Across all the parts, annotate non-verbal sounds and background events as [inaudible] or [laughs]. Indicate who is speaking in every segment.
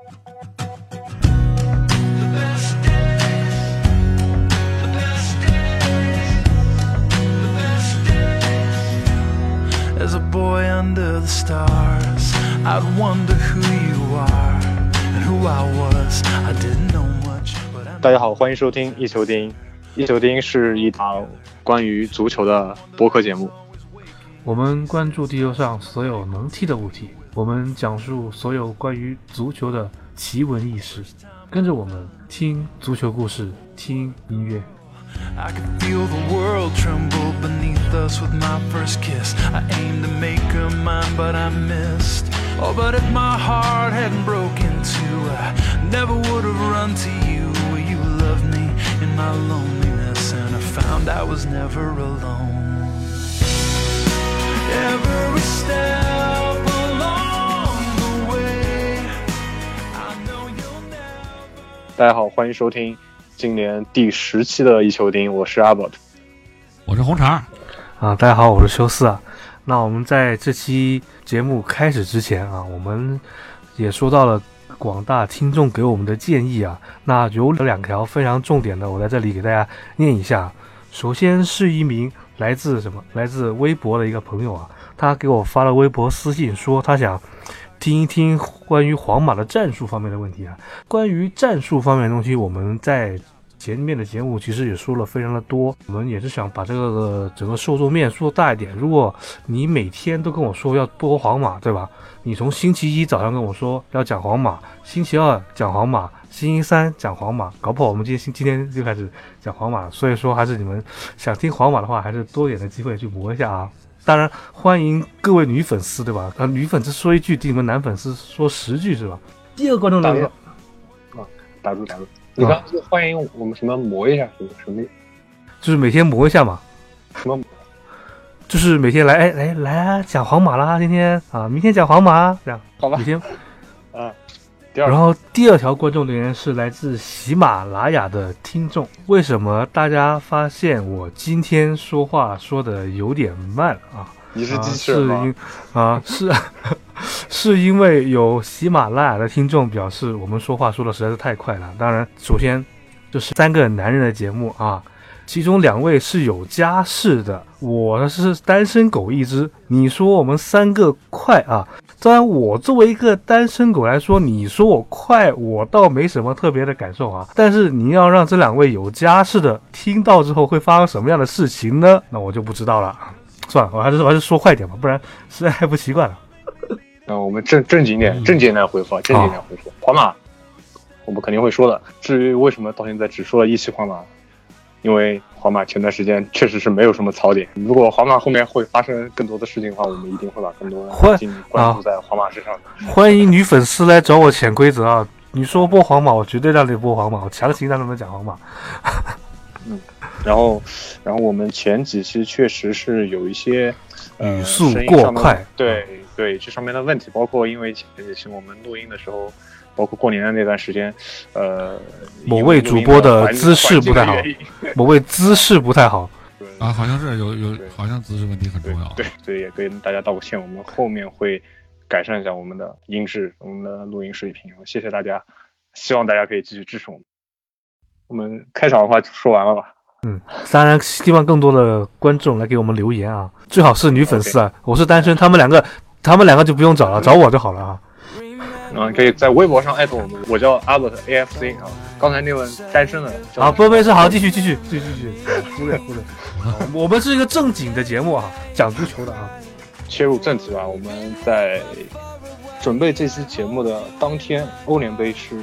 Speaker 1: As a boy under the stars, I'd wonder who you are and who I was. I didn't know much,
Speaker 2: 大家好，欢迎收听一球钉。一球钉是一档关于足球的播客节目。
Speaker 3: 我们关注地球上所有能踢的物体，我们讲述所有关于足球的奇闻异事。跟着我们听足球故事，听音乐。
Speaker 1: I could feel the world tremble beneath us with my first kiss. I aimed to make her mine, but I missed. Oh, but if my heart hadn't broken too, I never would have run to you. You loved me in my loneliness, and I found I was never alone. Every step
Speaker 2: 大家好，欢迎收听今年第十期的一球丁，我是阿宝。
Speaker 4: 我是红肠，
Speaker 3: 啊，大家好，我是修斯啊。那我们在这期节目开始之前啊，我们也说到了广大听众给我们的建议啊。那有两条非常重点的，我在这里给大家念一下。首先是一名来自什么？来自微博的一个朋友啊，他给我发了微博私信说，他想听一听关于皇马的战术方面的问题啊。关于战术方面的东西，我们在前面的节目其实也说了非常的多，我们也是想把这个整个受众面说大一点。如果你每天都跟我说要播皇马，对吧？你从星期一早上跟我说要讲皇马，星期二讲皇马，星期三讲皇马，搞不好我们今天今天就开始讲皇马。所以说，还是你们想听皇马的话，还是多点的机会去磨一下啊。当然，欢迎各位女粉丝，对吧？呃，女粉丝说一句，你们男粉丝说十句，是吧？第二个观众留言，
Speaker 2: 打住打住，你刚刚是欢迎我们什么磨一下什么什么
Speaker 3: 就是每天磨一下嘛。
Speaker 2: 什么？
Speaker 3: 就是每天来，哎来来啊，讲皇马啦，今天啊，明天讲皇马啊，这样
Speaker 2: 好吧
Speaker 3: 每天。然后第二条观众留言是来自喜马拉雅的听众，为什么大家发现我今天说话说的有点慢啊？
Speaker 2: 你是
Speaker 3: 啊
Speaker 2: 机器人吗？
Speaker 3: 是因啊是 [laughs] 是因为有喜马拉雅的听众表示我们说话说的实在是太快了。当然，首先就是三个男人的节目啊，其中两位是有家室的，我是单身狗一只。你说我们三个快啊？当然，我作为一个单身狗来说，你说我快，我倒没什么特别的感受啊。但是你要让这两位有家室的听到之后会发生什么样的事情呢？那我就不知道了。算了，我还是我还是说快点吧，不然实在太不习惯了。
Speaker 2: 那我们正正经点，正经点回复，啊，正经点回复。皇马，我们肯定会说的。至于为什么到现在只说了一期皇马，因为皇马前段时间确实是没有什么槽点。如果皇马后面会发生更多的事情的话，我们一定会把更多
Speaker 3: 会
Speaker 2: 的精力关注在皇马身上的。
Speaker 3: 欢迎女粉丝来找我潜规则啊！你说播皇马，我绝对让你播皇马，我强行让他们讲皇马。
Speaker 2: 嗯然后，然后我们前几期确实是有一些呃
Speaker 3: 语速过快
Speaker 2: 对对，这上面的问题，包括因为前几期我们录音的时候，包括过年的那段时间，呃，
Speaker 3: 某位主播的姿势不太好 [laughs] 某位姿势不太好，
Speaker 4: 啊，好像是有有，好像姿势问题很重要。
Speaker 2: 对，所以也跟大家道个歉，我们后面会改善一下我们的音质，我们的录音水平。谢谢大家，希望大家可以继续支持我们。我们开场的话就说完了吧？
Speaker 3: 嗯当然希望更多的观众来给我们留言啊，最好是女粉丝啊。我是单身，他们两个，他们两个就不用找了，找我就好了啊。
Speaker 2: 嗯，可以在微博上艾特我们，我叫 Albert AFC 啊。刚才那位单身的叫
Speaker 3: 好，不没事，好，继续继续继续继续，[laughs] 忽略忽略。我们是一个正经的节目啊，讲足球的啊。
Speaker 2: 切入正题吧，我们在准备这期节目的当天，欧联杯是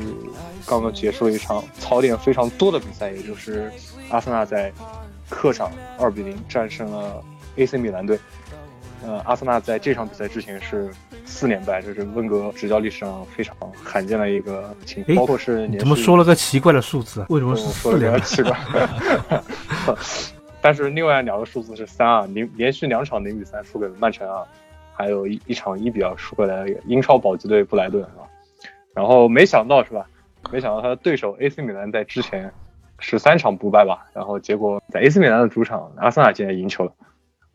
Speaker 2: 刚刚结束了一场槽点非常多的比赛，也就是阿森纳在客场二比零战胜了 AC 米兰队。呃，阿森纳在这场比赛之前是四连败，这是温格执教历史上非常罕见的一个情况，包括是
Speaker 3: 怎么说了个奇怪的数字？为什么
Speaker 2: 说的
Speaker 3: 四连败？
Speaker 2: 比较奇怪。[laughs] 但是另外两个数字是三啊，零连续两场零比三输给了曼城啊，还有一一场一比二输给了英超保级队布莱顿啊。然后没想到是吧？没想到他的对手 AC 米兰在之前十三场不败吧，然后结果在 AC 米兰的主场，阿森纳竟然赢球了。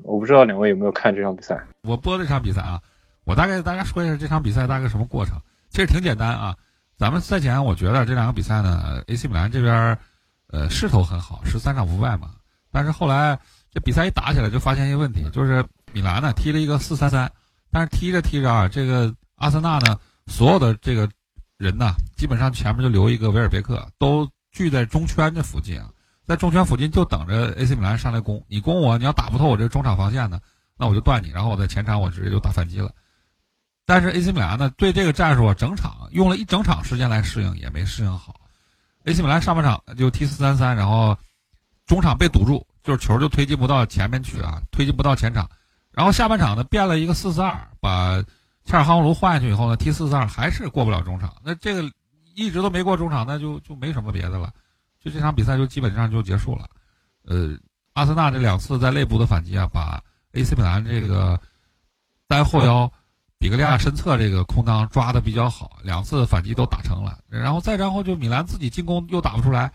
Speaker 2: 我不知道两位有没有看这场比赛？
Speaker 4: 我播这场比赛啊，我大概大家说一下这场比赛大概什么过程。其实挺简单啊，咱们赛前我觉得这两个比赛呢，AC 米兰这边呃势头很好，十三场不败嘛。但是后来这比赛一打起来，就发现一个问题，就是米兰呢踢了一个四三三，但是踢着踢着啊，这个阿森纳呢所有的这个人呢，基本上前面就留一个维尔贝克，都聚在中圈这附近啊，在中圈附近就等着 AC 米兰上来攻。你攻我，你要打不透我这中场防线呢，那我就断你，然后我在前场我直接就打反击了。但是 AC 米兰呢，对这个战术啊，整场用了一整场时间来适应，也没适应好。AC 米兰上半场就踢四三三，然后中场被堵住，就是球就推进不到前面去啊，推进不到前场。然后下半场呢，变了一个四四二，把切尔哈姆卢换下去以后呢，踢四四二还是过不了中场。那这个一直都没过中场，那就就没什么别的了，就这场比赛就基本上就结束了。呃，阿森纳这两次在内部的反击啊，把 AC 米兰这个单后腰。比格利亚身侧这个空当抓的比较好，两次反击都打成了，然后再然后就米兰自己进攻又打不出来，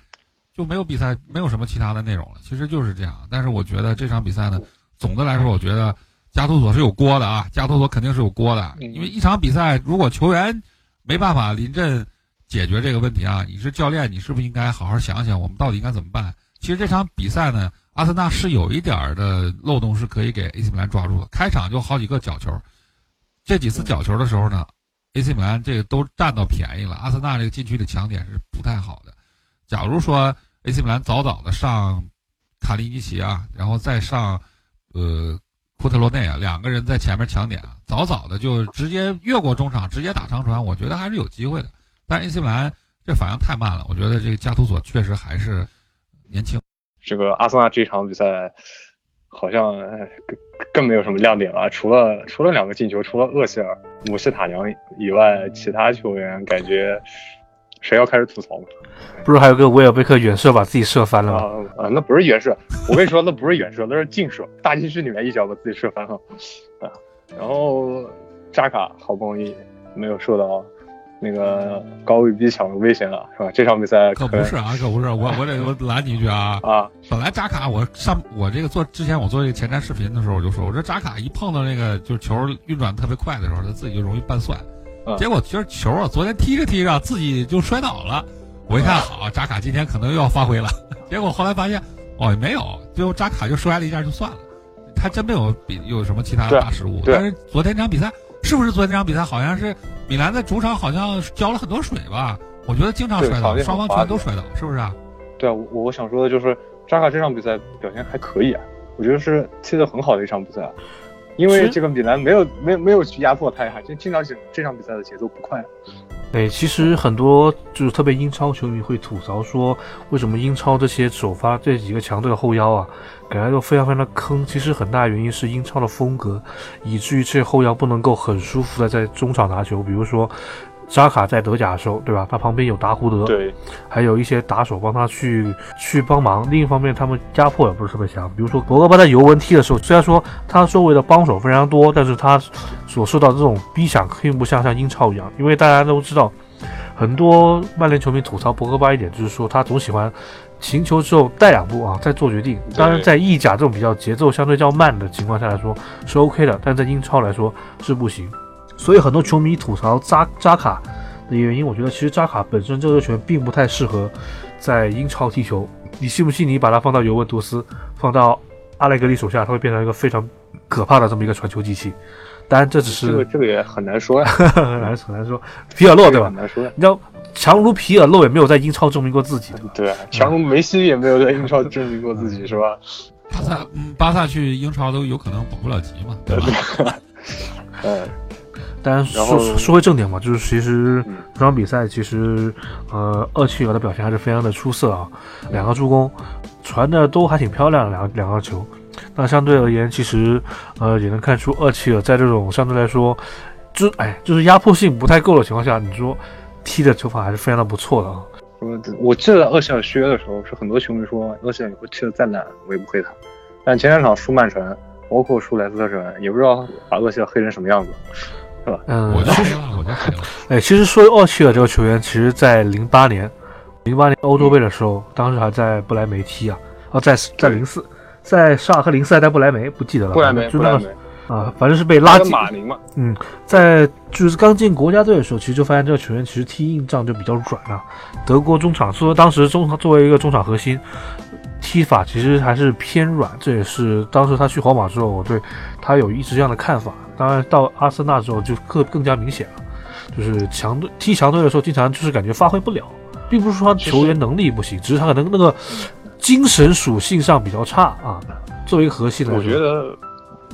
Speaker 4: 就没有比赛没有什么其他的内容了。其实就是这样。但是我觉得这场比赛呢，总的来说，我觉得加图索是有锅的啊，加图索肯定是有锅的，因为一场比赛如果球员没办法临阵解决这个问题啊，你是教练，你是不是应该好好想想我们到底应该怎么办？其实这场比赛呢，阿森纳是有一点的漏洞是可以给 AC 米兰抓住的，开场就好几个角球。这几次角球的时候呢，AC 米兰这个都占到便宜了。阿森纳这个禁区的强点是不太好的。假如说 AC 米兰早早的上卡利尼奇啊，然后再上呃库特罗内啊，两个人在前面抢点啊，早早的就直接越过中场，直接打长传，我觉得还是有机会的。但 AC 米兰这反应太慢了，我觉得这个加图索确实还是年轻。
Speaker 2: 这个阿森纳这场比赛。好像更更没有什么亮点了，除了除了两个进球，除了厄齐尔、姆希塔良以外，其他球员感觉谁要开始吐槽吗？
Speaker 3: 不是还有个维尔贝克远射把自己射翻了吗？
Speaker 2: 啊，那不是远射，我跟你说，那不是远射，那是近射，大禁区里面一脚把自己射翻了啊。然后扎卡好不容易没有受到。那个高位逼抢危险了，是吧？这场比赛
Speaker 4: 可不是啊，可不是。我我得我拦你一句啊
Speaker 2: 啊！
Speaker 4: 本来扎卡我上我这个做之前我做这个前瞻视频的时候我就说，我说扎卡一碰到那个就是球运转特别快的时候，他自己就容易拌蒜。结果其实球啊，昨天踢着踢着自己就摔倒了。我一看好，扎卡今天可能又要发挥了。结果后来发现哦没有，最后扎卡就摔了一下就算了，他真没有比有什么其他大失误。但是昨天这场比赛。是不是昨天这场比赛好像是米兰在主场好像浇了很多水吧？我觉得经常摔倒，双方全都摔倒，是不是啊？
Speaker 2: 对啊，我我想说的就是扎卡这场比赛表现还可以啊，我觉得是踢得很好的一场比赛，因为这个米兰没有没有没有去压迫他呀，就经常这这场比赛的节奏不快。
Speaker 3: 对，其实很多就是特别英超球迷会吐槽说，为什么英超这些首发这几个强队的后腰啊，感觉都非常非常的坑。其实很大原因是英超的风格，以至于这后腰不能够很舒服的在中场拿球。比如说扎卡在德甲的时候，对吧？他旁边有达胡德，
Speaker 2: 对，
Speaker 3: 还有一些打手帮他去去帮忙。另一方面，他们压迫也不是特别强。比如说博格巴在尤文踢的时候，虽然说他周围的帮手非常多，但是他。所受到这种逼抢，并不像像英超一样，因为大家都知道，很多曼联球迷吐槽博格巴一点，就是说他总喜欢停球之后带两步啊，再做决定。当然，在意甲这种比较节奏相对较慢的情况下来说是 OK 的，但在英超来说是不行。所以很多球迷吐槽扎扎卡的原因，我觉得其实扎卡本身这个球员并不太适合在英超踢球。你信不信？你把他放到尤文图斯，放到阿莱格里手下，他会变成一个非常可怕的这么一个传球机器。当然，这只是
Speaker 2: 这个，这个也很难说呀，
Speaker 3: 很难很难说。皮尔洛对吧？
Speaker 2: 很难说。
Speaker 3: 你知道，强如皮尔洛也没有在英超证明过自己，
Speaker 2: 对啊，强如梅西也没有在英超证明过自己，是吧？
Speaker 4: 巴萨，嗯，巴萨去英超都有可能保不了级嘛，对吧？[laughs]
Speaker 2: 嗯。
Speaker 3: 当然，说说回正点嘛，就是其实这场比赛，其实呃，厄齐尔的表现还是非常的出色啊，两个助攻，传的都还挺漂亮，两两个球。那相对而言，其实，呃，也能看出厄齐尔在这种相对来说，就哎，就是压迫性不太够的情况下，你说踢的球法还是非常的不错的啊。
Speaker 2: 我我记得厄齐尔续约的时候，是很多球迷说厄齐尔以后踢的再烂我也不黑他，但前两场输曼城，包括输莱斯特城，也不知道把厄齐尔黑成什么样子，是吧？
Speaker 3: 嗯，
Speaker 4: 我就黑了，我就黑了。
Speaker 3: 哎，其实说奥切尔这个球员，其实在零八年，零八年欧洲杯的时候，当时还在不莱梅踢啊，哦，在在零四。在沙尔克零四代不莱梅，不记得了。
Speaker 2: 不莱梅，
Speaker 3: 就那个，啊，反正是被拉进。
Speaker 2: 马宁嘛，
Speaker 3: 嗯，在就是刚进国家队的时候，其实就发现这个球员其实踢硬仗就比较软啊。德国中场说当时中场作为一个中场核心，踢法其实还是偏软，这也是当时他去皇马之后，我对他有一直这样的看法。当然到阿森纳之后就更更加明显了，就是强队踢强队的时候，经常就是感觉发挥不了，并不是说他球员能力不行，只是他可能那个精神属性上比较差啊。作为一个核心来说，
Speaker 2: 我觉得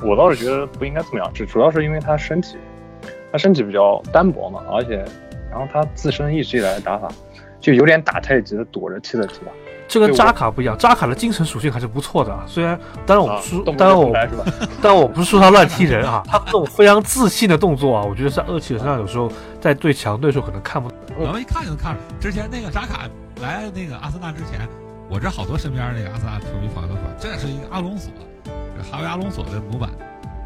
Speaker 2: 我倒是觉得不应该这么样，主主要是因为他身体，他身体比较单薄嘛，而且然后他自身一直以来的打法就有点打太极的躲着踢的踢法，
Speaker 3: 这跟扎卡不一样，扎卡的精神属性还是不错的啊。虽然，当然我
Speaker 2: 啊
Speaker 3: 不是，，当然我，
Speaker 2: 动就来是吧？[laughs]
Speaker 3: 当然我不是说他乱踢人啊，他这种非常自信的动作啊，我觉得在厄齐尔身上有时候在对强队的时候可能看不。
Speaker 4: 我们一看就能看出来，之前那个扎卡来那个阿森纳之前，我这好多身边那个阿森纳球迷朋友都说，这是一个阿隆索，这哈维阿隆索的模板。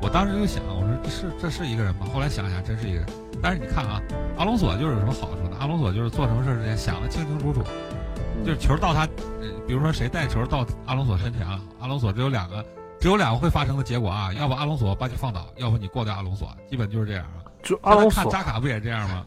Speaker 4: 我当时就想，我说这是这是一个人吗？后来想想，真是一个人。但是你看啊，阿隆索就是有什么好处呢？阿隆索就是做什么事之前想的清清楚楚，就是球到他，呃比如说谁带球到阿隆索身前啊，阿隆索只有两个，只有两个会发生的结果啊，要不阿隆索把你放倒，要不你过掉阿隆索，基本就是这样啊。
Speaker 3: 就阿隆索，
Speaker 4: 看扎卡不也这样吗？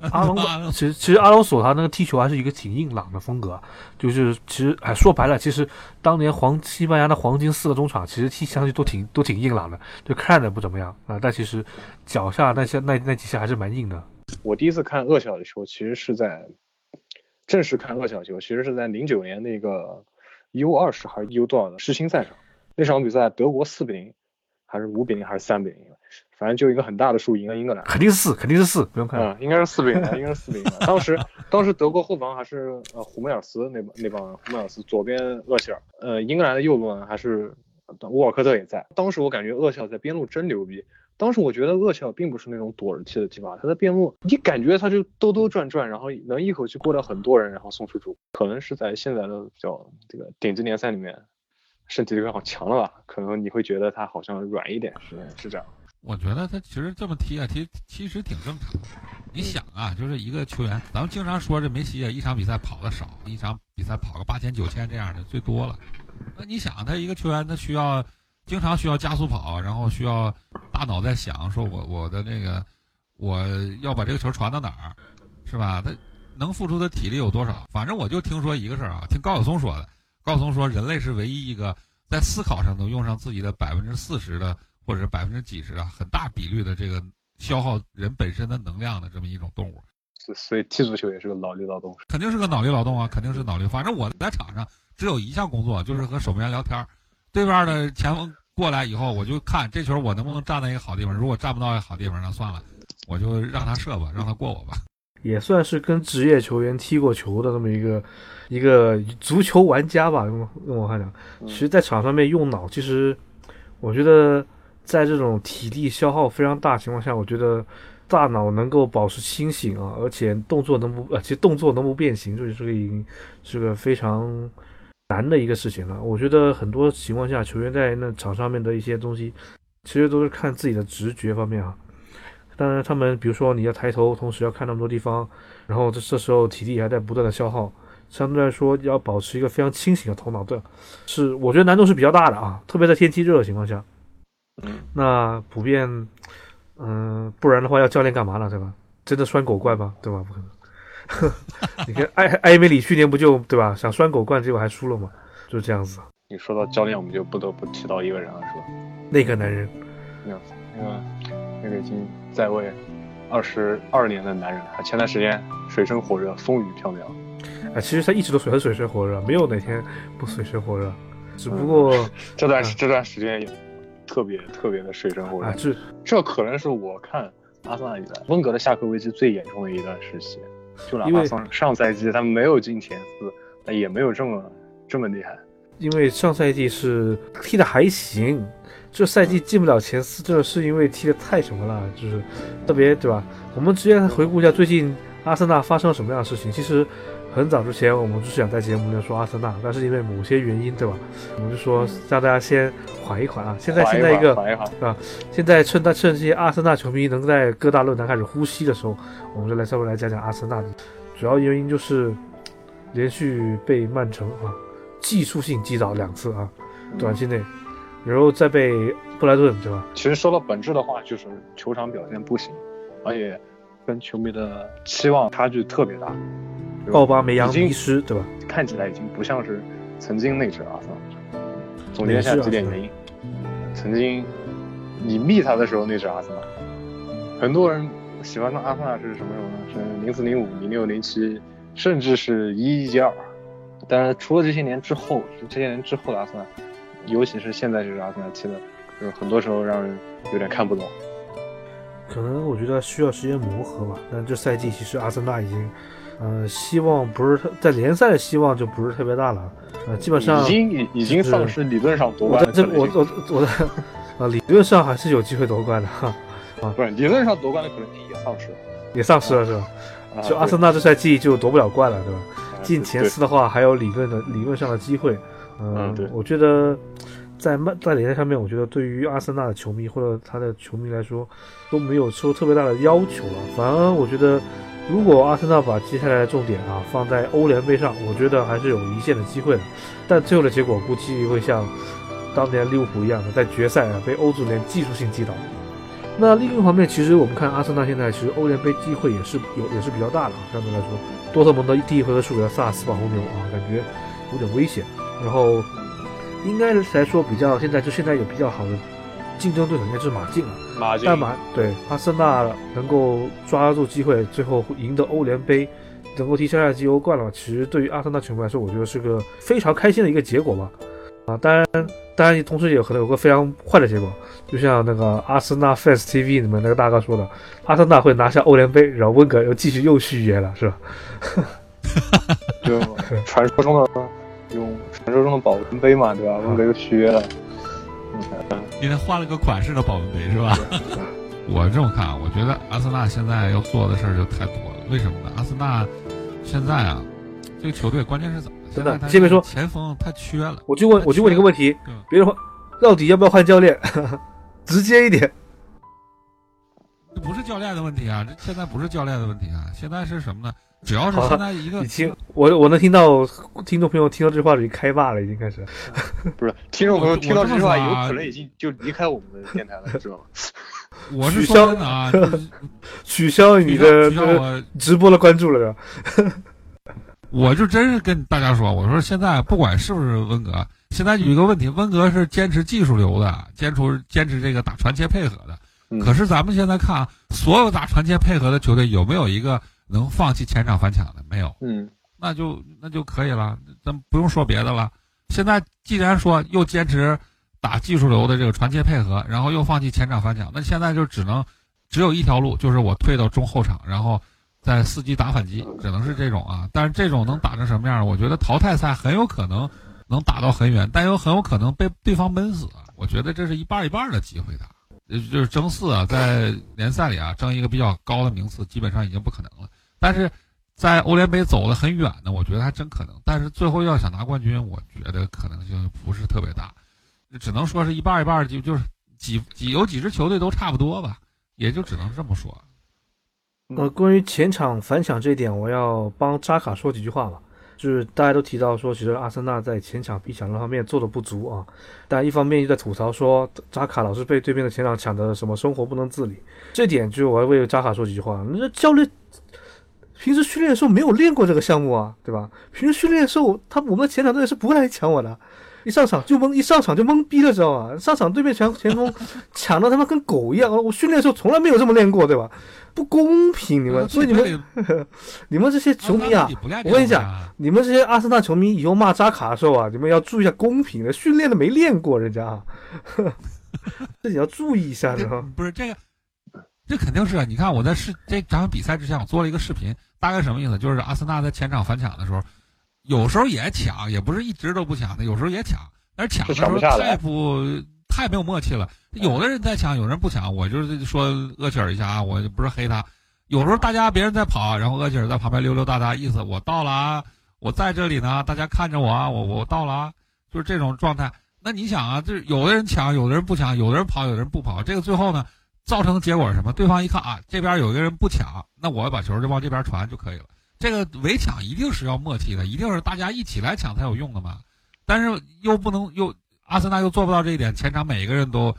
Speaker 4: [laughs]
Speaker 3: 阿隆
Speaker 4: 索
Speaker 3: 其实其实阿隆索他那个踢球还是一个挺硬朗的风格啊，就是其实哎说白了，其实当年黄西班牙的黄金四个中场其实踢上去都挺都挺硬朗的，就看着不怎么样啊，但其实脚下那些那那几下还是蛮硬的。
Speaker 2: 我第一次看恶小球，其实是在正式看恶小球，其实是在零九年那个 U 二十还是 U 多少的世青赛上，那场比赛德国四比零，还是五比零还是三比零，反正就一个很大的输赢了英格兰。
Speaker 3: 肯定是四，肯定是四，不用看。
Speaker 2: 嗯，应该是四比零，应该是四比零。当时，当时德国后防还是呃胡梅尔斯那帮那帮人，胡梅尔斯左边厄齐尔，呃，英格兰的右路呢还是呃沃尔科特也在。当时我感觉厄齐尔在边路真牛逼。当时我觉得厄齐尔并不是那种躲着踢的踢法，他在边路，你感觉他就兜兜转转，然后能一口气过掉很多人，然后送出主。可能是在现在的比较这个顶级联赛里面，身体更好强了吧？可能你会觉得他好像软一点，是是这样。
Speaker 4: 我觉得他其实这么踢啊，其其实挺正常的。你想啊，就是一个球员，咱们经常说这梅西啊，一场比赛跑的少，一场比赛跑个八千九千这样的最多了。那你想，他一个球员，他需要经常需要加速跑，然后需要大脑在想，说我我的那个我要把这个球传到哪儿，是吧？他能付出的体力有多少？反正我就听说一个事儿啊，听高晓松说的，高晓松说人类是唯一一个在思考上能用上自己的百分之四十的。或者是百分之几十啊，很大比率的这个消耗人本身的能量的这么一种动物，
Speaker 2: 所以踢足球也是个脑力劳动，
Speaker 4: 肯定是个脑力劳动啊，肯定是脑力。反正我在场上只有一项工作，就是和守门员聊天。对面的前锋过来以后，我就看这球我能不能站在一个好地方。如果站不到一个好地方，那算了，我就让他射吧，让他过我吧。
Speaker 3: 也算是跟职业球员踢过球的这么一个一个足球玩家吧，用用我看讲，其实，在场上面用脑，其实我觉得。在这种体力消耗非常大情况下，我觉得大脑能够保持清醒啊，而且动作能不呃，其实动作能不变形，这就是这个已经是个非常难的一个事情了。我觉得很多情况下，球员在那场上面的一些东西，其实都是看自己的直觉方面啊。当然，他们比如说你要抬头，同时要看那么多地方，然后这这时候体力还在不断的消耗，相对来说要保持一个非常清醒的头脑，对，是我觉得难度是比较大的啊，特别在天气热的情况下。那普遍，嗯、不然的话要教练干嘛呢？对吧？真的拴狗怪吗？对吧？不可能。[laughs] 你看艾艾梅里去年不就对吧？想拴狗冠，结果还输了嘛，就是这样子。
Speaker 2: 你说到教练，我们就不得不提到一个人了，是吧？
Speaker 3: 那个男人，
Speaker 2: 那个那个那个已经在位二十二年的男人，他前段时间水深火热，风雨飘渺。
Speaker 3: 啊，其实他一直都很水深火热，没有哪天不水深火热，只不过、[laughs]
Speaker 2: 这段这段时间也特别特别的水深火热。
Speaker 3: 啊，这
Speaker 2: 这可能是我看阿森纳以来温格的下课危机最严重的一段时期。就哪
Speaker 3: 因为
Speaker 2: 怕上上赛季他们没有进前四，那也没有这么这么厉害。
Speaker 3: 因为上赛季是踢的还行，这赛季进不了前四，这是因为踢的太什么了，就是特别对吧？我们直接回顾一下最近阿森纳发生了什么样的事情。其实很早之前我们就是想在节目里说阿森纳，但是因为某些原因，对吧？我们就说让大家先缓一缓啊。现在现在一个
Speaker 2: 缓一缓
Speaker 3: 现在趁他趁这些阿森纳球迷能在各大论坛开始呼吸的时候，我们就来稍微来讲讲阿森纳的主要原因就是连续被曼城啊技术性击倒两次啊，短期内，然后再被布莱顿，对吧？
Speaker 2: 其实说到本质的话，就是球场表现不行，而且跟球迷的期望差距特别大。
Speaker 3: 奥巴梅扬迷失，对吧？
Speaker 2: 看起来已经不像是曾经那支阿森纳。总结一下几点原因：曾经你密他的时候那支阿森纳，很多人喜欢上阿森纳是什么时候呢？是零四零五、零六零七，甚至是一一届二。但是除了这些年之后，这些年之后的阿森纳，尤其是现在这支阿森纳踢的，就是很多时候让人有点看不懂。
Speaker 3: 可能我觉得需要时间磨合吧。但这赛季其实阿森纳已经，呃，希望不是特在联赛的希望就不是特别大了。呃，基本上
Speaker 2: 已经已已经丧失理论上夺冠
Speaker 3: 我这我。我我的啊，理论上还是有机会夺冠的哈，
Speaker 2: 不是理论上夺冠的可能性也丧失了。
Speaker 3: 也丧失了是吧？
Speaker 2: 啊
Speaker 3: 就阿森纳这赛季就夺不了冠了，对吧？进前四的话，还有理论的理论上的机会。嗯
Speaker 2: 嗯对
Speaker 3: 我觉得在曼在联赛上面，我觉得对于阿森纳的球迷或者他的球迷来说，都没有说特别大的要求了。反而我觉得，如果阿森纳把接下来的重点啊放在欧联杯上，我觉得还是有一线的机会的。但最后的结果估计会像当年利物浦一样的，在决赛啊被欧足联技术性击倒。那另一方面，其实我们看阿森纳现在其实欧联杯机会也是有也是比较大的啊，相对来说，多特蒙德第一回合输给了萨斯堡红牛啊，感觉有点危险。然后应该来说比较现在就现在有比较好的竞争对手应该就是马竞了。
Speaker 2: 马竞
Speaker 3: 但马对阿森纳能够抓住机会，最后赢得欧联杯，能够踢下赛季欧冠了，其实对于阿森纳球迷来说，我觉得是个非常开心的一个结果吧。啊，当然，当然，同时也可能有个非常坏的结果，就像那个阿森纳 Fans TV 里面那个大哥说的，阿森纳会拿下欧联杯，然后温格又继续又续约了，是吧？[laughs]
Speaker 2: 就传说中的用传说中的保温杯嘛，对吧？温格又续约了。嗯，
Speaker 4: 今天换了个款式的保温杯是吧？[laughs] 我这么看啊，我觉得阿森纳现在要做的事儿就太多了。为什么呢？阿森纳现在啊，这个球队关键是怎么？
Speaker 3: 真的
Speaker 4: 现在
Speaker 3: 先别说
Speaker 4: 前锋太缺了。
Speaker 3: 我就问，我就问你个问题
Speaker 4: 嗯，
Speaker 3: 别人换到底要不要换教练？[laughs] 直接一点，
Speaker 4: 这不是教练的问题啊，这现在不是教练的问题啊，现在是什么呢？只要是
Speaker 3: 好
Speaker 4: 现在一个
Speaker 3: 已经我我能听到听众朋友听到这句话已经开骂了，已经开始。[laughs]
Speaker 2: 不是，听众朋友
Speaker 4: 我
Speaker 2: 听到这句话，有可能已经就离开我们的电台了，知道吗？[laughs]
Speaker 4: 我是
Speaker 3: 取消
Speaker 4: 说真的啊，[laughs]
Speaker 3: 取消你的那
Speaker 4: 我
Speaker 3: 直播的关注了，是吧？
Speaker 4: 我就真是跟大家说，我说现在不管是不是温格，现在有一个问题，温格是坚持技术流的，坚持坚持这个打传切配合的。
Speaker 2: 嗯
Speaker 4: 可是咱们现在看啊，所有打传切配合的球队有没有一个能放弃前场反抢的？没有，
Speaker 2: 嗯，
Speaker 4: 那就那就可以了，咱不用说别的了。现在既然说又坚持打技术流的这个传切配合，然后又放弃前场反抢，那现在就只能只有一条路，就是我退到中后场，然后再伺机打反击，只能是这种啊。但是这种能打成什么样？我觉得淘汰赛很有可能能打到很远，但又很有可能被对方闷死。我觉得这是一半一半的机会的。呃，就是争四啊，在联赛里啊，争一个比较高的名次，基本上已经不可能了。但是在欧联杯走得很远呢，我觉得还真可能。但是最后要想拿冠军，我觉得可能性不是特别大，只能说是一半一半，就就是几几有几支球队都差不多吧，也就只能这么说。
Speaker 3: 呃，关于前场反抢这一点，我要帮扎卡说几句话吧。就是大家都提到说，其实阿森纳在前场逼抢这方面做的不足啊，但一方面又在吐槽说扎卡老是被对面的前场抢的什么生活不能自理，这点就我要为扎卡说几句话。那教练平时训练的时候没有练过这个项目啊，对吧？平时训练的时候，他我们的前场队是不会来抢我的，一上场就懵，一上场就懵逼了，知道吧？上场对面前前锋 [laughs] 抢的他妈跟狗一样，我训练的时候从来没有这么练过，对吧？不公平，你们，所以你们 [laughs] 你们这些球迷啊，我跟你讲，你们这些阿森纳球迷以后骂扎卡的时候啊，你们要注意一下公平的，训练的没练过人家啊，[laughs] 自己要注意一下，知道吗？
Speaker 4: 不是这个，这肯定是啊！你看我在视这场比赛之前，我做了一个视频，大概什么意思？就是阿森纳在前场反抢的时候，有时候也抢，也不是一直都不抢的，有时候也抢，但是抢的时候太不太没有默契了。有的人在抢，有人不抢。我就是说厄齐尔一下啊，我不是黑他。有时候大家别人在跑，然后厄齐尔在旁边溜溜达达，意思我到了啊，我在这里呢，大家看着我啊，我我到了啊，就是这种状态。那你想啊，就是有的人抢，有的人不抢，有的人跑，有的人不跑，这个最后呢，造成的结果是什么？对方一看啊，这边有一个人不抢，那我把球就往这边传就可以了。这个围抢一定是要默契的，一定是大家一起来抢才有用的嘛。但是又不能又阿森纳又做不到这一点，前场每一个人都，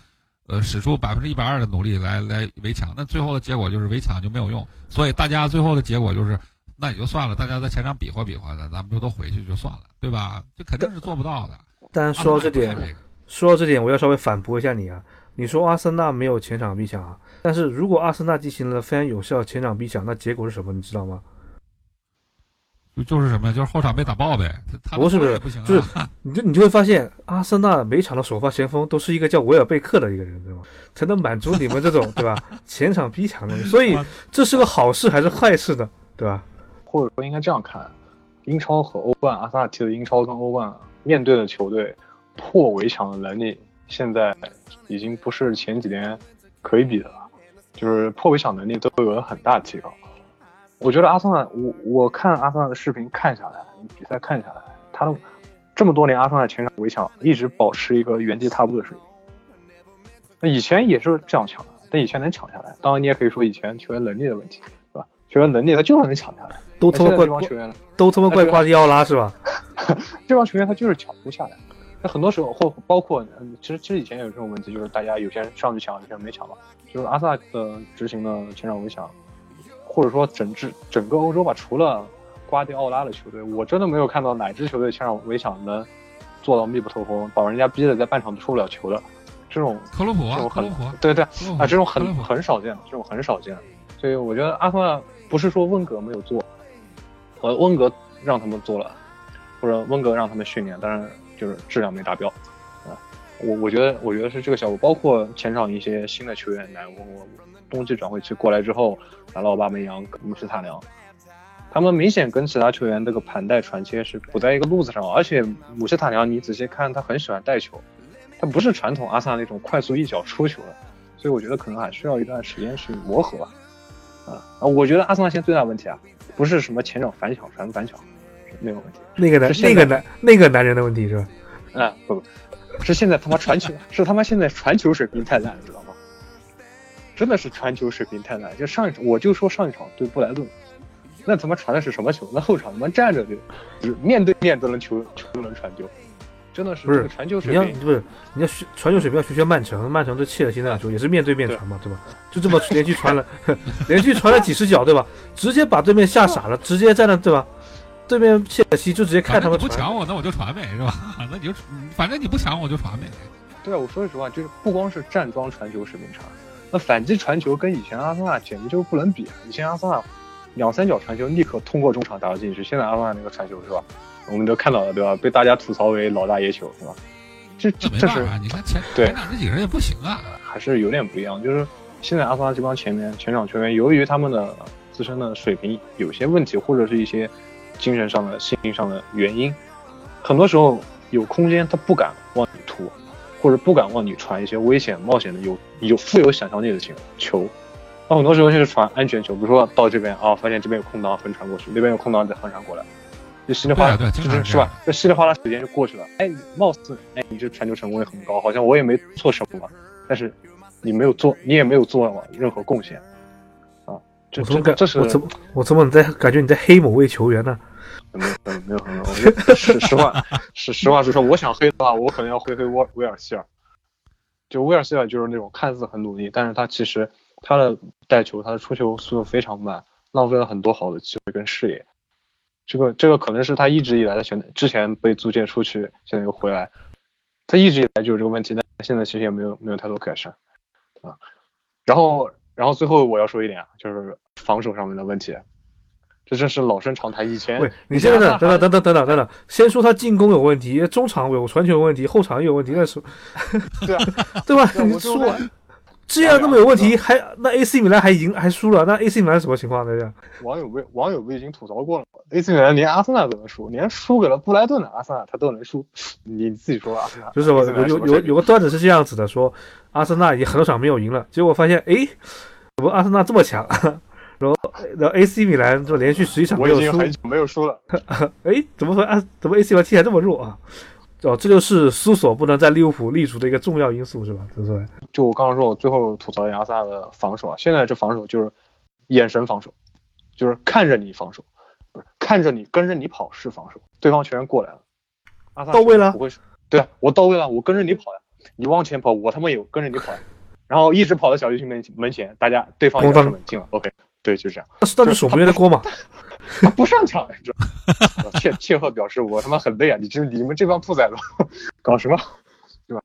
Speaker 4: 呃，使出百分之一百二的努力来来围抢，那最后的结果就是围抢就没有用，所以大家最后的结果就是，那也就算了，大家在前场比划比划的，咱们就都回去就算了，对吧？这肯定是做不到的。
Speaker 3: 但说到这点，说到这点，我要稍微反驳一下你啊，你说阿森纳没有前场逼抢啊，但是如果阿森纳进行了非常有效前场逼抢，那结果是什么？你知道吗？
Speaker 4: 就就是什么呀？就是后场被打爆呗。
Speaker 3: 不是不是，就是你就你就会发现，阿森纳每场的首发前锋都是一个叫维尔贝克的一个人，对吗？才能满足你们这种对吧？前场逼抢的。所以这是个好事还是坏事呢？对吧？
Speaker 2: 或者说应该这样看，英超和欧冠，阿森纳踢的英超跟欧冠面对的球队破围墙的能力，现在已经不是前几年可以比的了，就是破围抢能力都有了很大提高。我觉得阿森纳，我我看阿森纳的视频看下来，比赛看下来，他的这么多年阿森纳前场围抢一直保持一个原地踏步的水平。那以前也是这样抢的，但以前能抢下来。当然你也可以说以前球员能力的问题，是吧？球员能力他就是能抢下来。
Speaker 3: 都他妈怪球员，都他妈怪瓜迪奥拉是吧？[laughs]
Speaker 2: 这帮球员他就是抢不下来。那很多时候或包括，嗯其实其实以前有这种问题，就是大家有些人上去抢，有些人没抢到。就是阿萨克的执行的前场围抢。或者说整支整个欧洲吧，除了瓜迪奥拉的球队，我真的没有看到哪支球队前场围抢能做到密不透风，把人家逼得在半场都出不了球的。这种
Speaker 4: 克洛普，
Speaker 2: 这种很
Speaker 4: 对
Speaker 2: 对啊，这种很很少见，这种很少见。所以我觉得阿森纳不是说温格没有做，呃，温格让他们做了，或者温格让他们训练，但是就是质量没达标啊。我我觉得我觉得是这个效果，包括前场一些新的球员来，我我冬季转会期过来之后。达奥巴梅扬、姆斯塔良，他们明显跟其他球员这个盘带传切是不在一个路子上，而且姆斯塔良，你仔细看，他很喜欢带球，他不是传统阿萨那种快速一脚出球的，所以我觉得可能还需要一段时间去磨合吧。啊啊，我觉得阿森纳现在最大问题啊，不是什么前场反抢传反抢，那个问题，
Speaker 3: 那个男那个男那个男人的问题是吧？
Speaker 2: 啊不不，是现在他妈传球，是他妈现在传球水平太烂，知道吗？真的是传球水平太烂，就上一场我就说上一场对布莱顿，那他妈传的是什么球？那后场他妈站着就，面对面都能球球都能传丢，真的是
Speaker 3: 不是
Speaker 2: 传球水平？
Speaker 3: 你要不是你要学传球水平要学学曼城，曼城都切尔西那场球也是面对面传嘛，对吧？就这么连续传了，[laughs] 连续传了几十脚，对吧？直接把对面吓傻了，直接在那对吧？对面切尔西就直接看他们
Speaker 4: 不抢我，那我就传呗，是吧？[laughs] 那你就反正你不抢我就传呗。
Speaker 2: 对啊，我说句实话，就是不光是站桩传球水平差。那反击传球跟以前阿森纳简直就是不能比啊！以前阿森纳两三脚传球立刻通过中场打到禁区，现在阿森纳那个传球是吧？我们都看到了对吧？被大家吐槽为老大爷球是吧？这这这是
Speaker 4: 你看前前场这几个人也不行啊，
Speaker 2: 还是有点不一样。就是现在阿森纳这帮前面前场球员，由于他们的自身的水平有些问题，或者是一些精神上的、心灵上的原因，很多时候有空间他不敢往里突。或者不敢往里传一些危险冒险的有有富有想象力的球球，那很多时候就是传安全球，比如说到这边啊，发现这边有空档横传过去，那边有空档再横传过来，就稀里哗啦，就是是吧？这稀里哗啦时间就过去了。哎，貌似哎你这传球成功率很高，好像我也没做什么，但是你没有做，你也没有做任何贡献啊。
Speaker 3: 我怎么感
Speaker 2: 这是
Speaker 3: 我怎么我怎么你在感觉你在黑某位球员呢？
Speaker 2: 没有没有没有，我实实话实实话实说，我想黑的话，我可能要黑黑沃威尔希尔。就威尔希尔就是那种看似很努力，但是他其实他的带球、他的出球速度非常慢，浪费了很多好的机会跟视野。这个这个可能是他一直以来的选之前被租借出去，现在又回来，他一直以来就有这个问题，但现在其实也没有没有太多改善啊。然后然后最后我要说一点啊，就是防守上面的问题。这真是老生常谈。以前，
Speaker 3: 你现在等等等等等等等等，先说他进攻有问题，中场有传球有问题，后场也有问题，那是，[laughs]
Speaker 2: 对啊，
Speaker 3: 对吧？你说这样那么有问题，还那 AC 米兰还赢还输了，那 AC 米兰什么情况呢？这样？
Speaker 2: 网友不网友不已经吐槽过了吗？AC 米兰连阿森纳都能输，连输给了布莱顿的阿森纳他都能输，你自己说吧。
Speaker 3: 就是我有有有个段子是这样子的，说阿森纳已经很多场没有赢了，结果发现哎，怎么阿森纳这么强？[laughs] 然后，然后 AC 米兰就连续十一场没有输，
Speaker 2: 没有输了。[laughs]
Speaker 3: 哎，怎么说啊？怎么 AC 米兰踢起来这么弱啊？哦，这就是苏索不能在利物浦立足的一个重要因素，是吧？是不
Speaker 2: 就我刚刚说，我最后吐槽阿萨的防守啊，现在这防守就是眼神防守，就是看着你防守，不是看着你跟着你跑是防守，对方球员过来了，阿萨
Speaker 3: 到位了，
Speaker 2: 不会对啊，我到位了，我跟着你跑呀，你往前跑，我他妈也跟着你跑呀，然后一直跑到小球区门门前，大家对方也射门进了，OK，对，就这样。
Speaker 3: 那是那是守门员的锅嘛？[laughs]
Speaker 2: 他 [laughs] 不上场，你知道？切切赫表示我他妈很累啊！你这你们这帮兔崽子搞什么？对吧？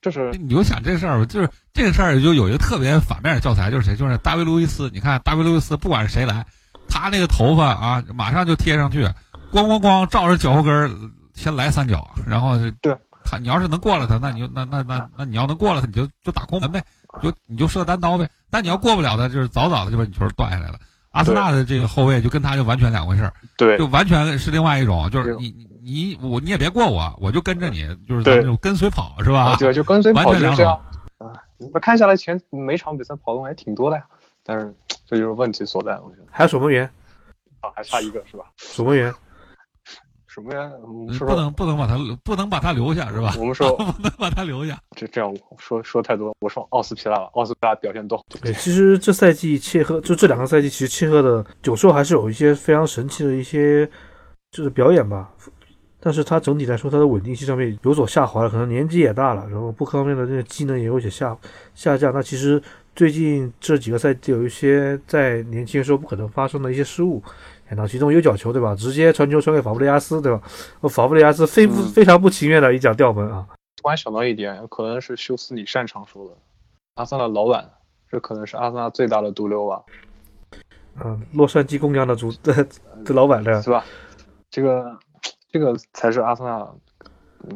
Speaker 2: 这是
Speaker 4: 你就想这事儿，就是这个事儿就有一个特别反面的教材，就是谁？就是大卫路易斯。你看大卫路易斯，不管是谁来，他那个头发啊，马上就贴上去，咣咣咣照着脚后跟儿先来三脚，然后
Speaker 2: 对
Speaker 4: 他，你要是能过了他，那你就那那那那你要能过了他，你就就打空门呗，就你就射单刀呗。但你要过不了他，就是早早的就把你球断下来了。阿森纳的这个后卫就跟他就完全两回事儿，
Speaker 2: 对，
Speaker 4: 就完全是另外一种，就是你你我你也别过我，我就跟着你，就是咱们就跟随跑是吧？
Speaker 2: 对，就跟随跑
Speaker 4: 完全两种
Speaker 2: 啊。我看下来前每场比赛跑动还挺多的呀，但是这就是问题所在，我觉得。
Speaker 3: 还有守门员
Speaker 2: 啊，还差一个是吧？
Speaker 3: 守门员，
Speaker 2: 守门员
Speaker 4: 不能不能把他不能把他留下是吧？
Speaker 2: 我们说 [laughs]
Speaker 4: 不能把他留下，
Speaker 2: 这这样说说太多。我说奥斯皮拉了，奥斯皮拉表现多好。
Speaker 3: 对，其实这赛季切赫就这两个赛季，其实切赫的有时候还是有一些非常神奇的一些就是表演吧。但是他整体来说，他的稳定性上面有所下滑了，可能年纪也大了，然后各方面的这个技能也有些下下降。那其实最近这几个赛季有一些在年轻的时候不可能发生的一些失误，那其中有角球对吧？直接传球传给法布雷加斯对吧？法布雷加斯非不非常不情愿的一脚吊门啊！
Speaker 2: 突然想到一点，可能是休斯里擅长说的，阿森纳老板，这可能是阿森纳最大的毒瘤吧？
Speaker 3: 嗯，洛杉矶公羊的主的的老板对
Speaker 2: 是吧？这个。这个才是阿森纳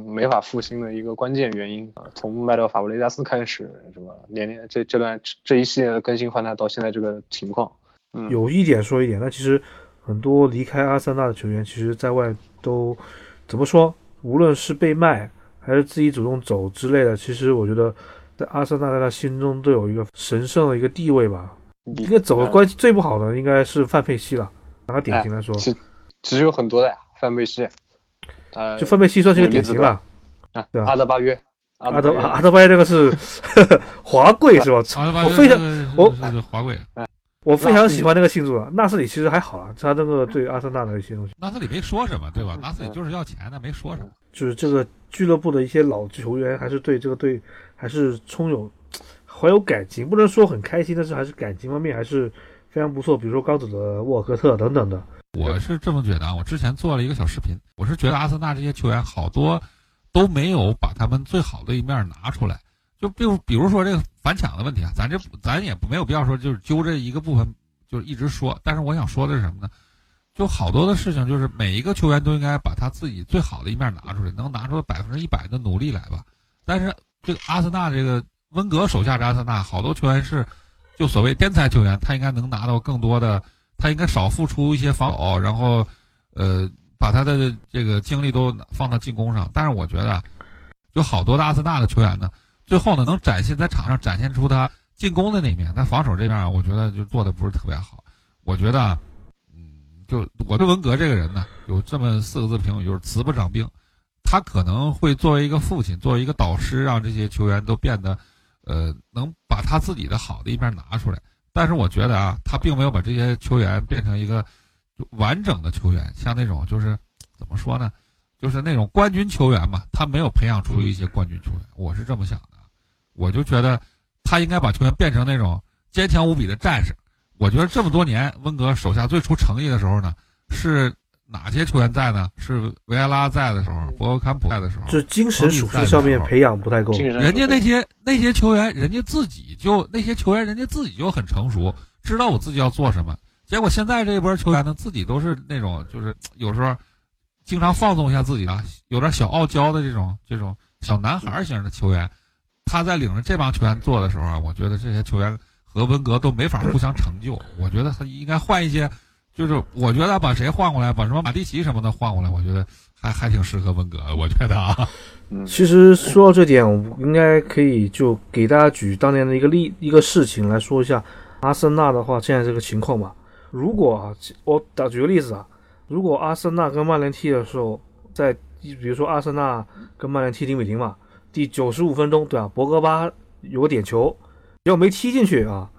Speaker 2: 没法复兴的一个关键原因啊！从卖掉法布雷加斯开始，什么？年年这这段这一系列的更新换代到现在这个情况，嗯，
Speaker 3: 有一点说一点，那其实很多离开阿森纳的球员，其实在外都怎么说？无论是被卖还是自己主动走之类的，其实我觉得在阿森纳在他心中都有一个神圣的一个地位吧。应该走的关系最不好的应该是范佩西了，拿个典型来说，
Speaker 2: 其其实有很多的呀，范佩西。呃，
Speaker 3: 就范佩西算是一个典型了，
Speaker 2: 啊，对阿德巴约，
Speaker 3: 阿德阿德巴约这个是 [laughs] 华贵是吧？我非常我
Speaker 4: 华贵，
Speaker 3: 我非常喜欢那个庆祝啊。纳斯里其实还好啊，他这个对阿森纳的一些东西，
Speaker 4: 纳斯里没说什么，对吧？纳斯里就是要钱的，没说什么。
Speaker 3: 就是这个俱乐部的一些老球员，还是对这个队还是充有怀有感情，不能说很开心，但是还是感情方面还是非常不错。比如说刚走的沃尔科特等等的。
Speaker 4: 我是这么觉得啊，我之前做了一个小视频，我是觉得阿森纳这些球员好多都没有把他们最好的一面拿出来，就比如比如说这个反抢的问题啊，咱这咱也没有必要说就是揪这一个部分就是一直说，但是我想说的是什么呢？就好多的事情就是每一个球员都应该把他自己最好的一面拿出来，能拿出百分之一百的努力来吧。但是这个阿森纳这个温格手下的阿森纳，好多球员是就所谓天才球员，他应该能拿到更多的。他应该少付出一些防守，然后，呃，把他的这个精力都放到进攻上。但是我觉得，有好多的阿森纳的球员呢，最后呢能展现在场上展现出他进攻的那面，但防守这面我觉得就做的不是特别好。我觉得，嗯，就我对文革这个人呢，有这么四个字评语，就是慈不长兵。他可能会作为一个父亲，作为一个导师，让这些球员都变得，呃，能把他自己的好的一面拿出来。但是我觉得啊，他并没有把这些球员变成一个完整的球员，像那种就是怎么说呢，就是那种冠军球员嘛，他没有培养出一些冠军球员。我是这么想的，我就觉得他应该把球员变成那种坚强无比的战士。我觉得这么多年温格手下最出诚意的时候呢，是哪些球员在呢？是维埃拉在的时候，博格坎普在的时候，
Speaker 3: 就精神属性上面培养不太够。
Speaker 4: 人家那些那些球员，人家自己。就那些球员，人家自己就很成熟，知道我自己要做什么。结果现在这一波球员呢，自己都是那种，就是有时候经常放纵一下自己啊，有点小傲娇的这种这种小男孩型的球员。他在领着这帮球员做的时候啊，我觉得这些球员和文格都没法互相成就。我觉得他应该换一些，就是我觉得把谁换过来，把什么马蒂奇什么的换过来，我觉得还还挺适合温格。我觉得啊。
Speaker 3: 其实说到这点，我应该可以就给大家举当年的一个例一个事情来说一下阿森纳的话，现在这个情况吧。如果啊，我打举个例子啊，如果阿森纳跟曼联踢的时候，在比如说阿森纳跟曼联踢零比零嘛，第九十五分钟，对啊，博格巴有个点球，结果没踢进去啊。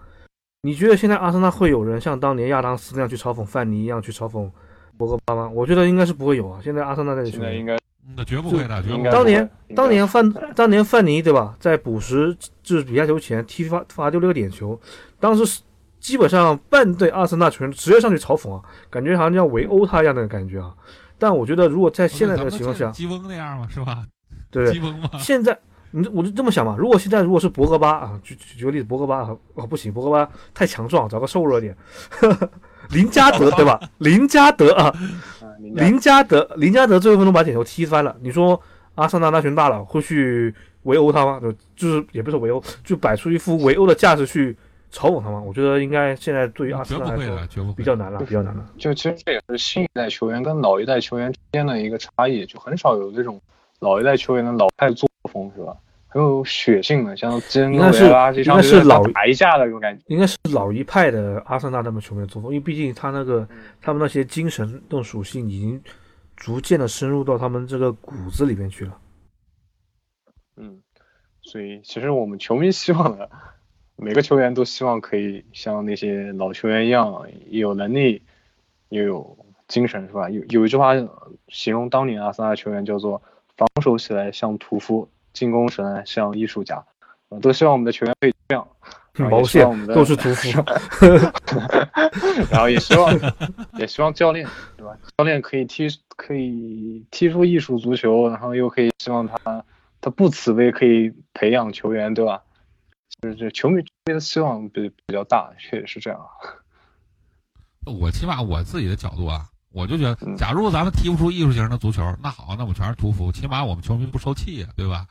Speaker 3: 你觉得现在阿森纳会有人像当年亚当斯那样去嘲讽范尼一样去嘲讽博格巴吗？我觉得应该是不会有啊。现在阿森纳这个球员
Speaker 2: 应该。
Speaker 4: 那绝不会的，绝不会。
Speaker 3: 当年当年范当年范尼对吧，在补时就是比赛球前踢罚罚丢了个点球，当时基本上半队阿森纳球员直接上去嘲讽啊，感觉好像要围殴他一样的感觉啊。但我觉得如果在现在这个情况下，
Speaker 4: 基翁那样嘛，是吧？
Speaker 3: 对
Speaker 4: 不对，[laughs]
Speaker 3: 现在你我就这么想嘛，如果现在如果是博格巴啊，举举举个例子，博格巴啊哦不行，博格巴太强壮，找个瘦弱点，[laughs] 林加德对吧？林加德啊，
Speaker 2: 嗯林加
Speaker 3: 德，林加德最后一分钟把点球踢翻了。你说阿森纳那群大佬会去围殴他吗？就就是也不是围殴，就摆出一副围殴的架势去嘲讽他吗？我觉得应该现在对于阿
Speaker 4: 绝
Speaker 3: 森纳来说。比较难了，比较难了。
Speaker 2: 就其实这也是新一代球员跟老一代球员之间的一个差异，就很少有这种老一代球员的老派作风，是吧？很有血性的，像基恩
Speaker 3: 应该是
Speaker 2: 诺维拉这场
Speaker 3: 应该是老
Speaker 2: 打一架的那种感觉。
Speaker 3: 应该是老一派的阿森纳他们球员作风，因为毕竟他那个他们那些精神这种属性已经逐渐的深入到他们这个骨子里面去了。
Speaker 2: 嗯，所以其实我们球迷希望的，每个球员都希望可以像那些老球员一样，也有能力，又有精神，是吧？有有一句话形容当年阿森纳球员叫做“防守起来像屠夫，进攻起来像艺术家”，我都希望我们的球员可以这样。然后
Speaker 3: 毛
Speaker 2: 也希望
Speaker 3: 线
Speaker 2: 我们的
Speaker 3: 都是屠夫，[laughs]
Speaker 2: 然后也希望 [laughs] 也希望教练对吧？教练可以踢可以踢出艺术足球，然后又可以希望他他不慈悲，可以培养球员，对吧？就是这球迷球迷的希望比比较大，确实是这样。
Speaker 4: 我起码我自己的角度啊，我就觉得，
Speaker 2: 嗯
Speaker 4: 假如咱们踢不出艺术型的足球，那好，那我全是屠夫，起码我们球迷不受气呀，对吧？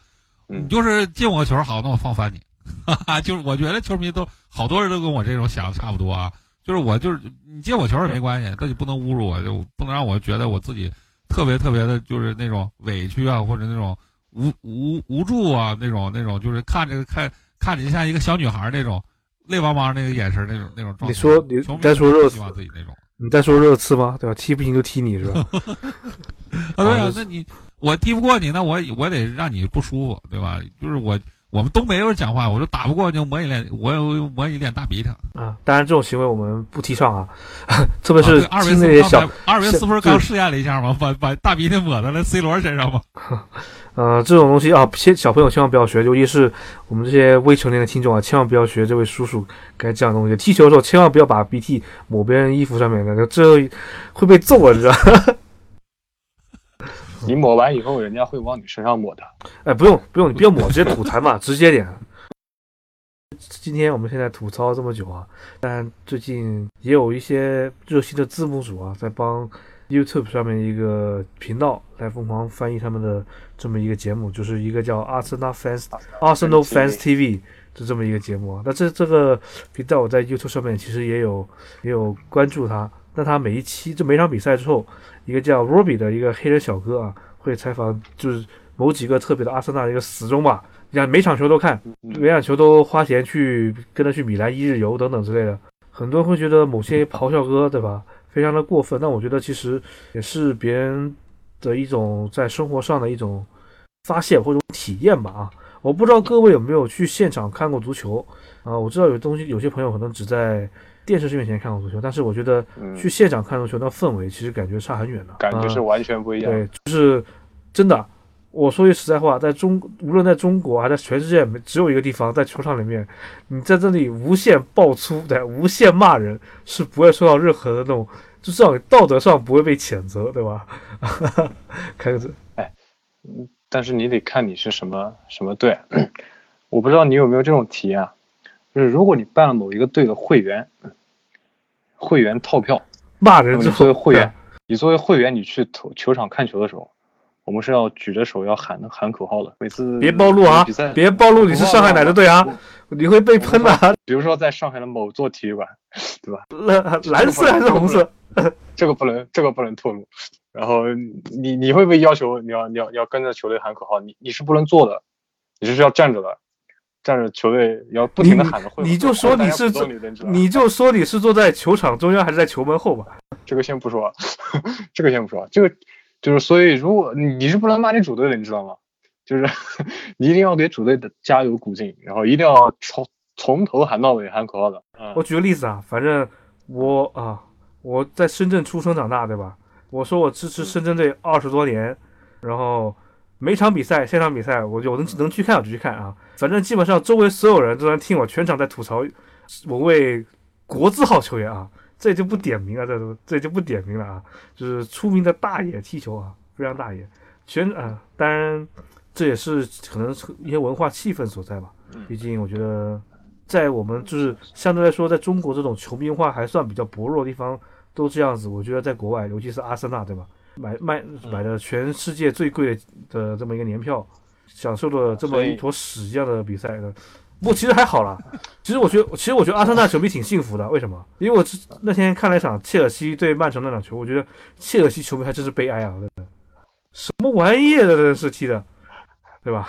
Speaker 2: 嗯
Speaker 4: 你就是进我球，好，那我放翻你，哈哈，就是我觉得球迷都好多人都跟我这种想的差不多啊，就是我就是你进我球也没关系，但你不能侮辱我，就不能让我觉得我自己特别特别的，就是那种委屈啊，或者那种无无无助啊，那种那种就是看着看看着像一个小女孩那种泪汪汪那个眼神那种那种状态。
Speaker 3: 你说你
Speaker 4: 球迷
Speaker 3: 在说热
Speaker 4: 希望自己那种。
Speaker 3: 你再说热刺吗？对吧？踢不赢就踢你是吧？[laughs]
Speaker 4: 啊，对啊
Speaker 3: 啊，
Speaker 4: 那你我踢不过你，那我我得让你不舒服，对吧？就是我我们东北人讲话，我说打不过就抹一脸，我有抹一脸大鼻涕。
Speaker 3: 啊，当然这种行为我们不提倡啊，[laughs] 特别
Speaker 4: 啊
Speaker 3: 是
Speaker 4: 二维斯不是刚试验了一下吗？把把大鼻涕抹在了 C 罗身上吗？[laughs]
Speaker 3: 呃，这种东西啊，千小朋友千万不要学，尤其是我们这些未成年的听众啊，千万不要学这位叔叔该这样的东西。踢球的时候千万不要把鼻涕抹别人衣服上面的，这会被揍啊，你知道？
Speaker 2: 你抹完以后，人家会往你身上抹的。
Speaker 3: 哎，不用不用，你不要抹，直接吐痰嘛，直接点。今天我们现在吐槽这么久啊，但最近也有一些热心的字幕组啊，在帮 YouTube 上面一个频道来疯狂翻译他们的这么一个节目，就是一个叫阿森纳 Fans Arsenal Fans TV 就这么一个节目啊。那这这个频道我在 YouTube 上面其实也有也有关注他。那他每一期就每场比赛之后，一个叫 Robbie 的一个黑人小哥啊，会采访就是某几个特别的阿森纳的一个死忠吧，你看每场球都看，每场球都花钱去跟他去米兰一日游等等之类的。很多人会觉得某些咆哮哥对吧，非常的过分。但我觉得其实也是别人的一种在生活上的一种发泄或者体验吧啊。我不知道各位有没有去现场看过足球啊？我知道有东西，有些朋友可能只在电视面前看过足球，但是我觉得
Speaker 2: 嗯
Speaker 3: 去现场看足球那氛围其实感觉差很远的，
Speaker 2: 感觉是
Speaker 3: 啊
Speaker 2: 完全不一样。
Speaker 3: 对，就是真的。我说句实在话，在中无论在中国还是全世界，只有一个地方在球场里面，你在这里无限爆粗，对，无限骂人，是不会受到任何的那种，就至少道德上不会被谴责，对吧？[laughs] 开个字，哎，
Speaker 2: 但是你得看你是什么什么队。我不知道你有没有这种体验啊，就是如果你办了某一个队的会员，会员套票，
Speaker 3: 骂人之
Speaker 2: 后你作为，会员，你作为会员，你去投球场看球的时候，我们是要举着手要喊喊口号的。每次
Speaker 3: 别暴露啊
Speaker 2: 比赛，
Speaker 3: 别暴露你是上海哪个队啊，你会被喷的、啊。
Speaker 2: 比如说在上海的某座体育馆，对吧？[laughs]
Speaker 3: 蓝蓝色还是红色？[laughs]
Speaker 2: 这个不能，这个不能透露。然后你你会被要求你要你要你要跟着球队喊口号，你你是不能坐的，你是要站着的，站着球队要不停的喊的。会
Speaker 3: 你就说你是
Speaker 2: 你
Speaker 3: 就说你是坐在球场中央还是在球门后吧？
Speaker 2: 这个先不说，[laughs] 这个先不说，这个就是所以如果你是不能骂你主队的，你知道吗？就是 [laughs] 你一定要给主队的加油鼓劲，然后一定要从从头喊到尾喊口号的。嗯
Speaker 3: 我举个例子啊，反正我啊，我在深圳出生长大，对吧？我说我支持深圳队二十多年，然后每场比赛、现场比赛，我就能能去看我就去看啊。反正基本上周围所有人都在听我全场在吐槽某位国字号球员啊，这就不点名了，这都这就不点名了啊，就是出名的大爷踢球啊，非常大爷。全啊，当然这也是可能是一些文化气氛所在吧。毕竟我觉得，在我们就是相对来说，在中国这种球迷文化还算比较薄弱的地方，都这样子。我觉得在国外，尤其是阿森纳，对吧？买卖买的全世界最贵的这么一个年票，享受了这么一坨屎一样的比赛的。不过其实还好啦，其实我觉得，其实我觉得阿森纳球迷挺幸福的。为什么？因为我那天看了一场切尔西对曼城那场球，我觉得切尔西球迷还真是悲哀啊！什么玩意儿的，真是踢的，对吧？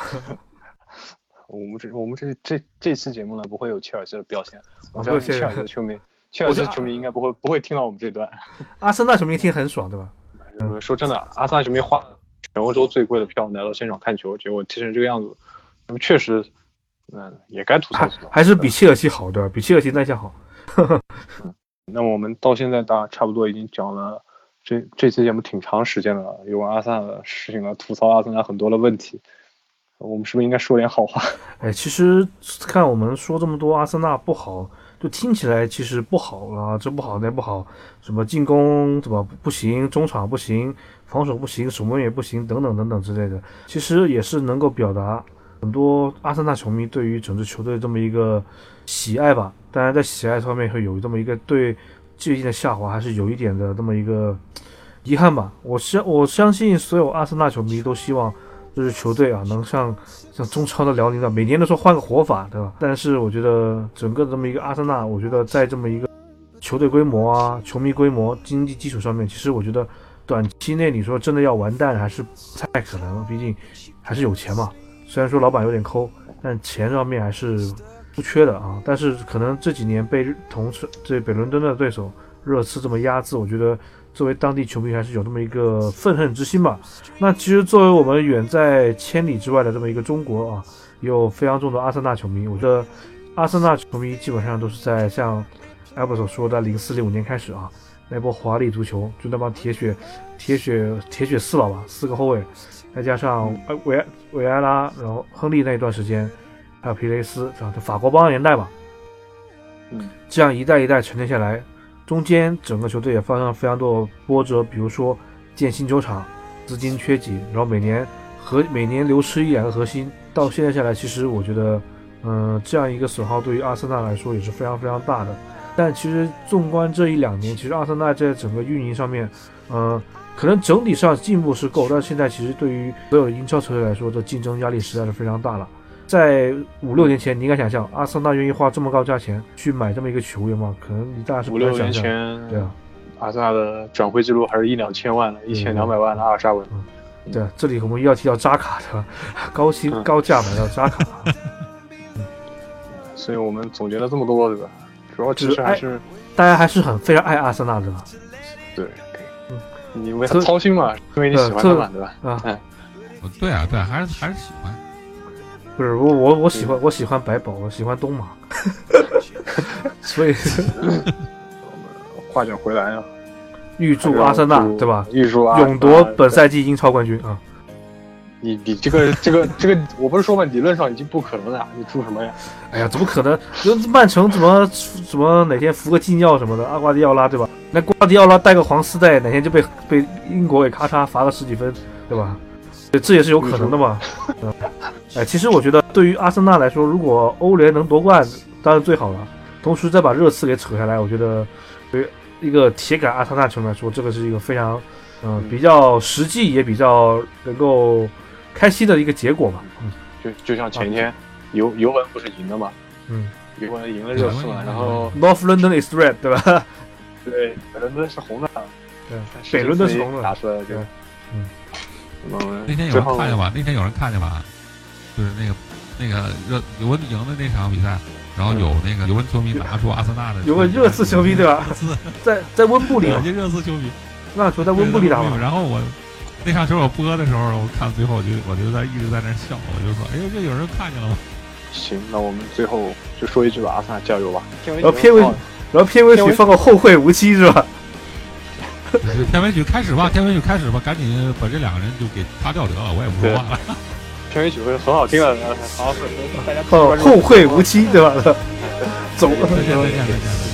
Speaker 3: [laughs]
Speaker 2: 我们这我们这这这次节目呢，不会有切尔西的表现。我
Speaker 3: 相
Speaker 2: 信切尔西的球迷，切尔西球迷应该不会不会听到我们这段。[laughs]
Speaker 3: 阿森纳球迷听很爽，对吧？
Speaker 2: 嗯，说真的，阿森纳球迷花全欧洲最贵的票来到现场看球，结果踢成这个样子，那么确实，嗯，也该吐槽吐槽。
Speaker 3: 还是比切尔西好，对吧？比切尔西那些好。
Speaker 2: 那我们到现在大差不多已经讲了。这这期节目挺长时间了，有关阿森纳的事情了，吐槽阿森纳很多的问题，我们是不是应该说点好话？[laughs]
Speaker 3: 哎，其实看我们说这么多阿森纳不好，就听起来其实不好啊，这不好那不好，什么进攻怎么不行，中场不行，防守不行，守门员不行，等等等等之类的，其实也是能够表达很多阿森纳球迷对于整支球队这么一个喜爱吧。当然，在喜爱方面会有这么一个对。最近的下滑还是有一点的这么一个遗憾吧。我相我相信所有阿森纳球迷都希望这支球队啊能像像中超的辽宁的每年都说换个活法，对吧？但是我觉得整个这么一个阿森纳，我觉得在这么一个球队规模啊、球迷规模、经济基础上面，其实我觉得短期内你说真的要完蛋还是不太可能。毕竟还是有钱嘛。虽然说老板有点抠，但钱上面还是。不缺的啊，但是可能这几年被同这北伦敦的对手热刺这么压制，我觉得作为当地球迷还是有这么一个愤恨之心吧。那其实作为我们远在千里之外的这么一个中国啊，有非常重的阿森纳球迷。我觉得阿森纳球迷基本上都是在像艾博所说的零四零五年开始啊，那波华丽足球，就那帮铁血铁血铁血四老吧，四个后卫，再加上维维埃拉，然后亨利那一段时间。还有皮雷斯，是吧？法国帮年代吧，
Speaker 2: 嗯，
Speaker 3: 这样一代一代沉淀下来，中间整个球队也发生了非常多的波折，比如说建新球场，资金缺紧，然后每年核每年流失一两个核心，到现在下来，其实我觉得，嗯，这样一个损耗对于阿森纳来说也是非常非常大的。但其实纵观这一两年，其实阿森纳在整个运营上面，嗯，可能整体上进步是够，但现在其实对于所有英超球队来说，这竞争压力实在是非常大了。在五六年前，你应该想象阿森纳愿意花这么高价钱去买这么一个球员吗？可能你大概是
Speaker 2: 五六年前，
Speaker 3: 对啊，
Speaker 2: 阿森纳的转会记录还是一两千万的，一千两百万的阿尔沙文。
Speaker 3: 对啊，这里我们又要提到扎卡对吧？[laughs] 高薪高价买到扎卡。[laughs]
Speaker 2: 所以我们总结了这么多，对吧？主要其实还是
Speaker 3: 大家还是很非常爱阿森纳，对吧？
Speaker 2: 对，你为他操心嘛？因为你喜欢他嘛，对吧？
Speaker 3: 啊，
Speaker 4: 对啊，对，还是还是喜欢。
Speaker 3: 不是我我我喜欢我喜欢白宝，我喜欢东马，[laughs] 所以
Speaker 2: 我们话讲回来啊，
Speaker 3: 预祝阿森纳对吧？
Speaker 2: 预祝
Speaker 3: 永夺本赛季英超冠军啊！
Speaker 2: 你你这个这个这个，我不是说嘛，理论上已经不可能了，你出什么呀？
Speaker 3: 哎呀，怎么可能？曼城怎么怎么哪天服个禁药什么的？阿瓜迪奥拉对吧？那瓜迪奥拉带个黄丝带，哪天就被被英国给咔嚓罚个十几分，对吧？对这也是有可能的嘛。[laughs] 哎，其实我觉得对于阿森纳来说，如果欧联能夺冠，当然最好了。同时再把热刺给扯下来，我觉得对于一个铁杆阿森纳球迷来说，这个是一个非常嗯比较实际也比较能够开西的一个结果嘛。嗯，
Speaker 2: 就就像前天尤尤文不是赢了嘛？
Speaker 3: 嗯，
Speaker 2: 尤文赢了热刺嘛，然后
Speaker 3: North London is red，对
Speaker 2: 吧？[laughs] 对，北伦敦是红的。
Speaker 3: 对，北伦敦是红的。
Speaker 2: 打出来就
Speaker 3: 嗯。
Speaker 4: 那天有人看见吧？那天有人看见吧？就是那个那个热尤文赢的那场比赛，然后有那个尤文球迷拿出阿森纳的，
Speaker 3: 有个热刺球迷对吧？在在温布里，
Speaker 4: 有些热刺球迷，
Speaker 3: 那球在温布里打
Speaker 4: 然后我那场球我播的时候，我看最后我就我就在一直在那笑，我就说：“哎呦，这有人看见了吗？”
Speaker 2: 行，那我们最后就说一句吧，阿森纳加油吧！
Speaker 3: 然后片尾，然后片尾曲放个后会无期是吧？[laughs]
Speaker 1: 片尾曲开始吧，片尾曲开始吧，赶紧把这两个人就给擦掉得了，我也不说话了。
Speaker 2: 片尾曲会很好听的，好，大家
Speaker 3: 哦，后会无期，对吧？[laughs] 走，
Speaker 1: 再见，再见，再见，再见。